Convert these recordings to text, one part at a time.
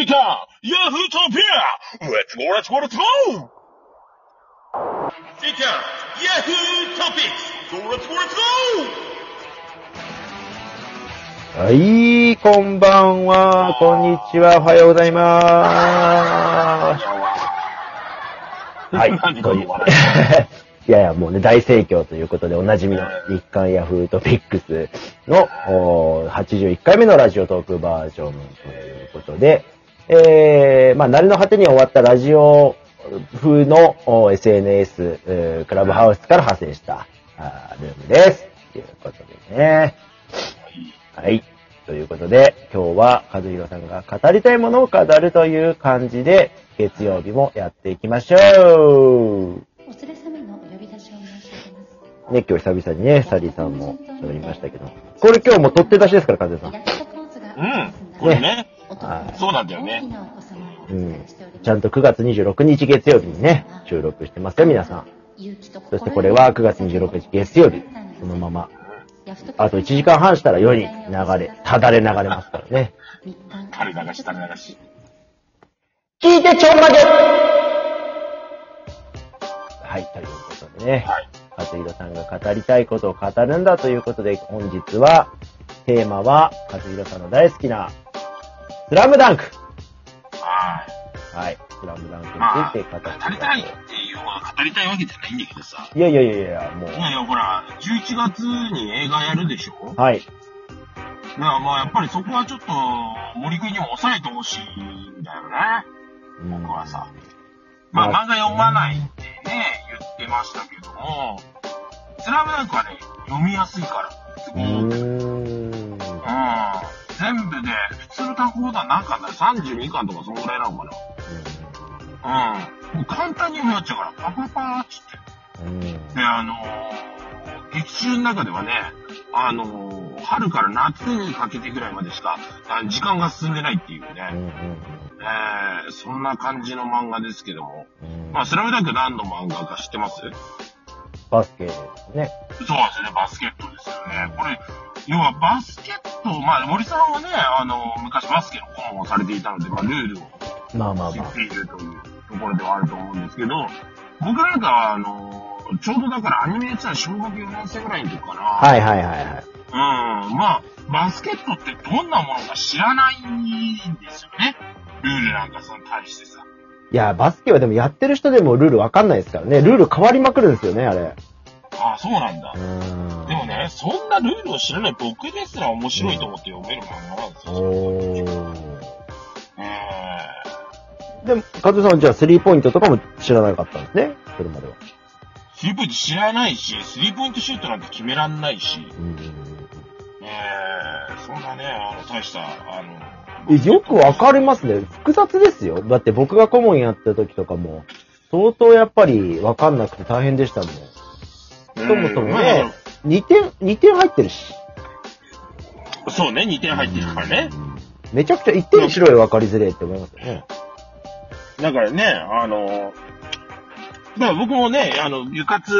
いたヤフートピア !Let's go, let's go, let's go! いたヤフートピックス !Go, let's go, let's go! はい、こんばんは、こんにちは、おはようございまーす。はい、何といういやいや、もうね、大盛況ということで、おなじみの日刊ヤフートピックスのおー81回目のラジオトークバージョンということで、えー、まあ、慣れの果てに終わったラジオ風の SNS、えークラブハウスから派生したあールームです。ということでね。はい。ということで、今日は和弘さんが語りたいものを語るという感じで、月曜日もやっていきましょうお連れ様の呼び出しを申し上げます。ね、今日久々にね、サリーさんも喋りましたけど。これ今日も取って出しですから、和弘さん。うん、これね。はいそうなんだよねうんちゃんと9月26日月曜日にね、収録してますよ、皆さん。そしてこれは9月26日月曜日、そのまま。あと1時間半したら世に流れ、ただれ流れますからね。垂れ流し垂れ流し。聞いてちょんまげはい、ということでね。はい。和弘さんが語りたいことを語るんだということで、本日は、テーマは、和弘さんの大好きな、スラムダンクはい。はい、スラムダンクまあ、について語って語りたいっていうのは語りたいわけじゃないんだけどさ。いやいやいやいや、もう、いやいや、ほら、11月に映画やるでしょはい。だからまあ、やっぱりそこはちょっと、森君にも抑えてほしいんだよね。うん僕はさ。まあ、漫画読まないってね、言ってましたけども、スラムダンクはね、読みやすいから。すうごく。うん。全部で、普通の単行本は何巻だ ?32 巻とかそのぐらいなのかなうん。もう簡単に読っちゃうから、パパパーっつって。うん。で、あのー、劇中の中ではね、あのー、春から夏にかけてぐらいまでしか、あ時間が進んでないっていううん。うんね、えー、そんな感じの漫画ですけども、うん。まあ、スラムダンク何の漫画か知ってます？バスケですね。そうですね、バスケットですよね。これ、要はバスケット、まあ、森さんはね、あの、昔バスケの顧問をされていたので、まあ、ルールをまあまあまあ。知っているというところではあると思うんですけど、僕なんかは、あの、ちょうどだからアニメやってたら小学4年生ぐらいの時かな。はいはいはいはい。うん、まあ、バスケットってどんなものか知らないんですよね。ルールなんかその対してさ。いや、バスケはでもやってる人でもルールわかんないですからね。ルール変わりまくるんですよね、あれ。ああ、そうなんだう。ーん。ね、そんなルールを知らない僕ですら面白いと思って読める漫画なんですよ。おー。えでも、カズさんはじゃあスリーポイントとかも知らなかったんですね？それまでは。ー、スリーポイント知らないし、スリーポイントシュートなんて決めらんないし、うん。えー、そんなね、あの、大した、あの、えよくわかりますね。複雑ですよ。だって僕が顧問やった時とかも、相当やっぱりわかんなくて大変でしたもん。そもそもね、2点、2点入ってるし。うんそうね、2点入ってるからね。めちゃくちゃ1点しろよ分かりづれえって思いますよね。だからね、あの、だから僕もね、あの、部活、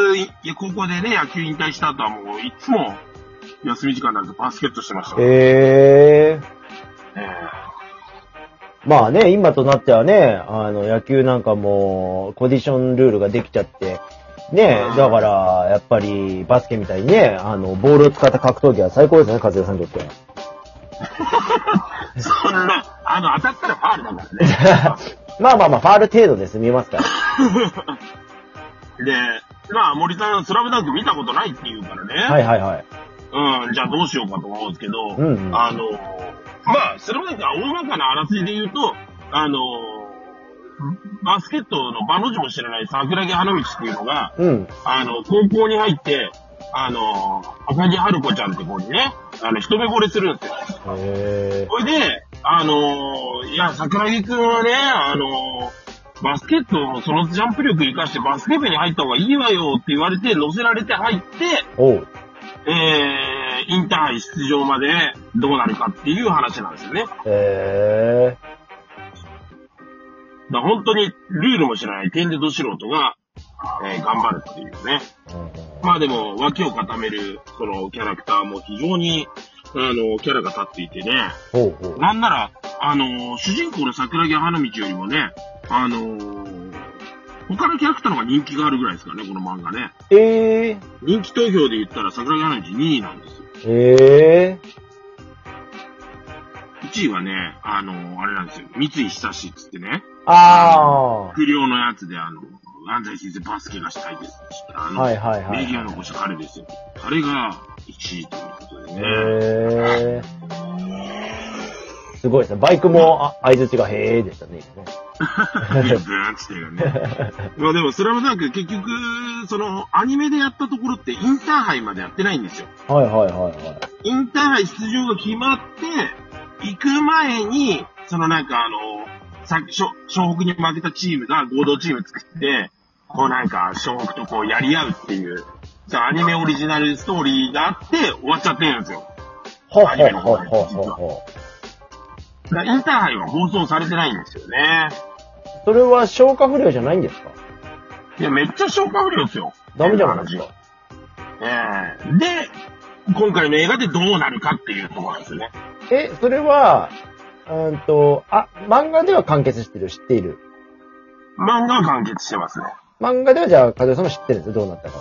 高校でね、野球引退した後はもう、いつも、休み時間になるとバスケットしてました。へえ。えまあね、今となってはね、あの、野球なんかも、コディションルールができちゃって、ねうん、だから、やっぱり、バスケみたいにね、あの、ボールを使った格闘技は最高ですね、和也さんにとって そんな、あの、当たったらファールだからね。まあまあまあ、ファール程度で済みますから。で、まあ、森さん、スラムダンク見たことないって言うからね。はいはいはい。うん、じゃあどうしようかと思うんですけど、うんうんあの、まあ、それもなんか大まかなあらすじで言うと、あの、バスケットの場の字も知らない桜木花道っていうのが、うん。あの、高校に入って、あの、赤木春子ちゃんって子にね、あの、一目惚れするんですよ。へそれで、あの、いや、桜木くんはね、あの、バスケットのそのジャンプ力活かしてバスケ部に入った方がいいわよって言われて乗せられて入って。えー、インターハイ出場までどうなるかっていう話なんですよね。だかへら本当にルールも知らない点でど素人が、えー頑張るっていうね。ー。まあでも、脇を固める、そのキャラクターも非常に、あの、キャラが立っていてね。ほうほう。なんなら、あの、主人公の桜木花道よりもね、あの他のキャラクターの方が人気があるぐらいですからね、この漫画ね。ええ人気投票で言ったら桜木花道2位なんですよ。ええ1位はね、あのあれなんですよ。三井久志っつってね、あ不良のやつであの、安西先生バスケがしたいですあ。あの、はいはいはい。名言を残した彼ですよ。あれが1位ということでね。へえ。すごいですね。バイクも、あ、相づちがへえでしたね、今ね。ブーンってね。まあでも、スラムダンク結局、その、アニメでやったところってインターハイまでやってないんですよ。はいはいはいはい。インターハイ出場が決まって、行く前に、そのなんかあの、さっき、しょ湘北に負けたチームが合同チーム作って、こうなんか、湘北とこうやり合うっていう、じゃあアニメオリジナルストーリーがあって終わっちゃってるんですよ。ほうほうほうほうほうほう。インターハイは放送されてないんですよね。それは消化不良じゃないんですか？いや、めっちゃ消化不良ですよ。ダメじゃないですか？ええで、今回の映画でどうなるかっていうところなんですよね。え、それは、うんと、あ、漫画では完結してる、知っている？漫画は完結してますね。漫画ではじゃあ、風さんも知ってるんですよ、どうなったか。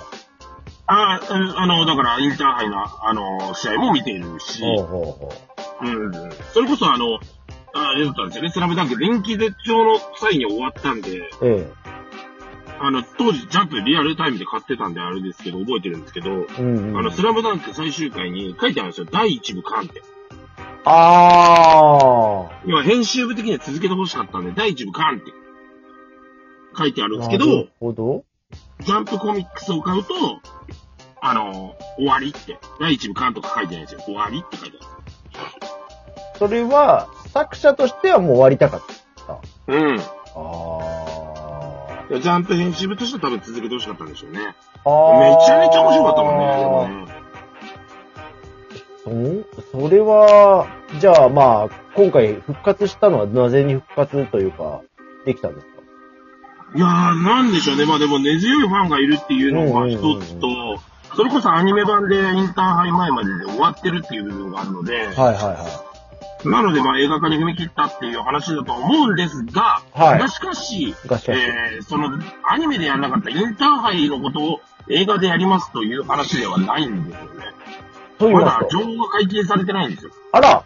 あ、うんあの、だから、インターハイの、あの、試合も見ているし、ほうほうほうん。それこそ、あの、あれだったんですよね。スラムダンク、電気絶頂の際に終わったんで、う。えあの、当時、ジャンプリアルタイムで買ってたんで、あれですけど、覚えてるんですけど、え。うん、うん。あの、スラムダンク最終回に書いてあるんですよ。第一部完って。あ要は、編集部的には続けてほしかったんで、第一部完って書いてあるんー。ですけど、なるほど。ジャンプコミックスを買うと、あの、終わりって、第一部完とか書いてないんですよ。終わりって書いてあそれは、作者としてはもう終わりたかった。る。うん。あいやジャンプ編集部としては多分続けてほしかったんでしょうね。あ。ああ。めちゃめちゃ面白かれは、じゃあまあ、今回復活したのはなぜに復活というか、できたんですか？いやー、なんでしょうね。まあでも根強いファンがいるっていうのが一つと、それこそアニメ版でインターハイ前までで終わってるっていう部分があるので、はいはいはい。なのでまあ映画化に踏み切ったっていう話だと思うんですが、はいがしかし、がしかしえーそのアニメでやらなかったインターハイのことを映画でやりますという話ではないんですよね。と言いまだますと。情報が解禁されてないんですよ。あら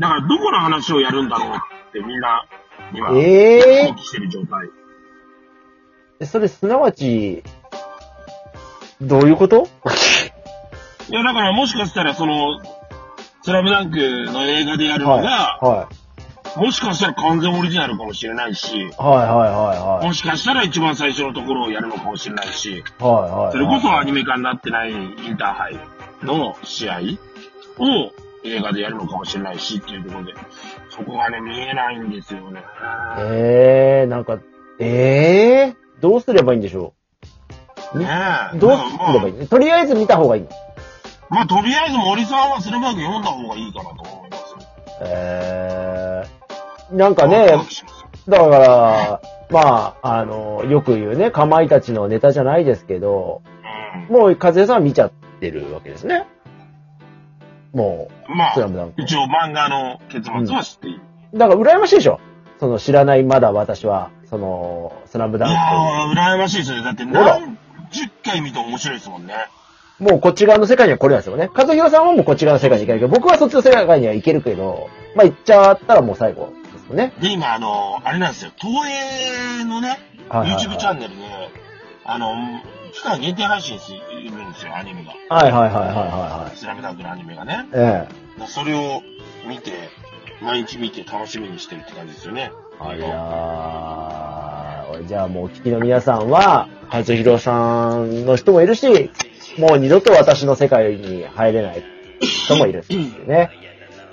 だからどこの話をやるんだろうってみんな今、ええ放棄してる状態。ー、それすなわち、どういうこと？いや、だからもしかしたらその、スラムダンクの映画でやるのが、はい。もしかしたら完全オリジナルかもしれないし、はいはいはいもしかしたら一番最初のところをやるのかもしれないし、はい。はいはい。それこそアニメ化になってないインターハイの試合を映画でやるのかもしれないしっていうところで、そこがね、見えないんですよね。ええー、なんか、ええー、どうすればいいんでしょねえ。うどうすればいい？のとりあえず見た方がいいの？まあ、とりあえず森さんはスラムダンク読んだ方がいいかなと思いますよ。えー、なんかねだから、まあ、あの、よく言うね、かまいたちのネタじゃないですけど、うん。もう、和江さんは見ちゃってるわけですね。もまう、スラムダンあ、ク。一応漫画の結末は知っている。だから、羨ましいでしょその、知らない、まだ私は、その、スラムダいやンー、羨ましいですよ。だって何十回見て面白いですもんね。ク。もう、こっち側の世界には来れないですよね。和弘さんはもうこっち側の世界に行けるけど、僕はそっちの世界には行けるけど、まあ、行っちゃったらもう最後ですよね。で、今、あの、あれなんですよ。東映のね、はいはいはい YouTube チャンネルで、あの、期間限定配信するん。ですよ、アニメが。はいはいはいはいはいはい。スラムダンクのアニメがね。ええ。それを見て、毎日見て楽しみにしてるって感じですよね。あらー、じゃあもうお聞きの皆さん。は、和弘さん。の人もいるし、もう二度と私の世界に入れない人もいるっていうね。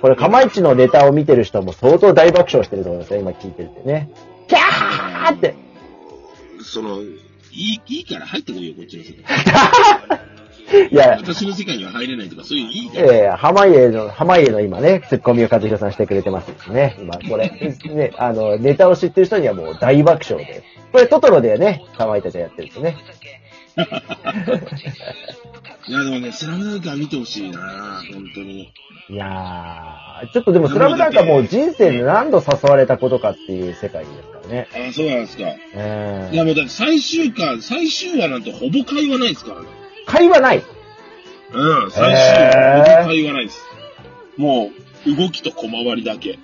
これ、かまいちのネタを見てる人も相当大爆笑してると思いますよ、今聞いてるってね。キャーって。その、いい、いいから入ってこいよ、こっちの世界。いや、私の世界には入れないとか、そういういいから。ええ濱家の、濱家の今ね、ツッコミを和弘さんしてくれてますね。今、これ、ね、あの、ネタを知ってる人にはもう大爆笑で。これ、トトロでね、かまいたちがやってるんですね。いや、でもね、スラムダンクは見てほしいな本当に。いやー、ちょっとでもスラムダンクはもう人生で何度誘われたことかっていう世界ですからね。あ、そうなんですか。えいや、もうだって最終回、最終話なんてほぼ会話ないですからね。会話ない。うん、最終話、ほぼ会話ないです。もう、動きと小回りだけ。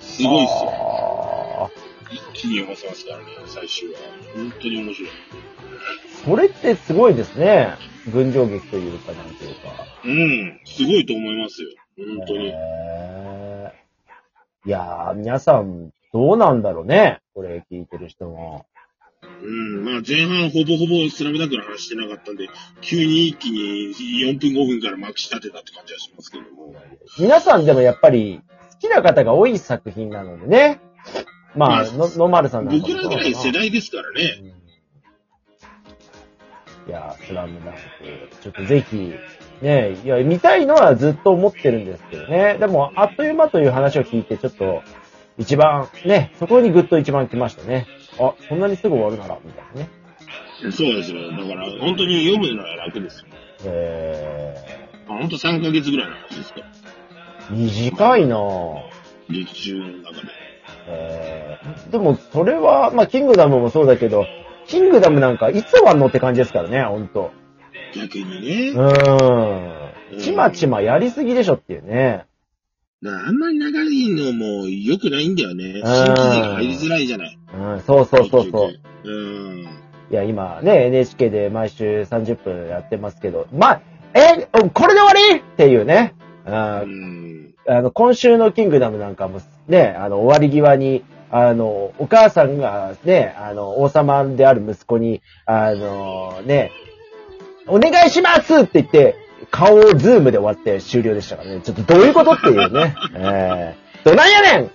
すごいっすよ。よ。一気に読ませますからね、最終話。本当に面白い。それってすごいですね。群青劇というか、なんていうか。うん、すごいと思いますよ。本当に。へーいやー、皆さん、どうなんだろうね。これ聞いてる人も。うん、まあ前半ほぼほぼスラムダンクの話してなかったんで、急に一気に4分5分からまくし立てたって感じはしますけども。皆さんでもやっぱり、好きな方が多い作品なのでね。まあ、まあの、ノマルさんな僕らぐらい世代。代ですからね。いや、スラムダンク、ちょっとぜひ、ね、いや、見たいのはずっと思ってるんですけどね。でも、あっという間という話を聞いて、ちょっと、一番、ね、そこにぐっと一番来ましたね。あ、そんなにすぐ終わるなら、みたいなね。そうですよ。だから、本当に読むのは楽ですよ。え本当3ヶ月ぐらいの話ですか短いなぁ。劇中の中で。えー、でも、それは、まあ、キングダムもそうだけど、キングダムなんかいつ終わんのって感じですからね、ほんと。逆にね。うーん。ちまちまやりすぎでしょっていうね。らあんまり長いのも良くないんだよね。新規事が入りづらいじゃない。うん、そうそうそうそう。ん。いや、今ね、NHK で毎週30分やってますけど、まあ、え、これで終わりっていうね。あうーん。あの、今週のキングダムなんかもね、あの、終わり際に、あの、お母さんがね、あの、王様である息子に、あの、ね、お願いしますって言って、顔をズームで終わって終了でしたからね。ちょっとどういうことっていうね。えー、どないやねん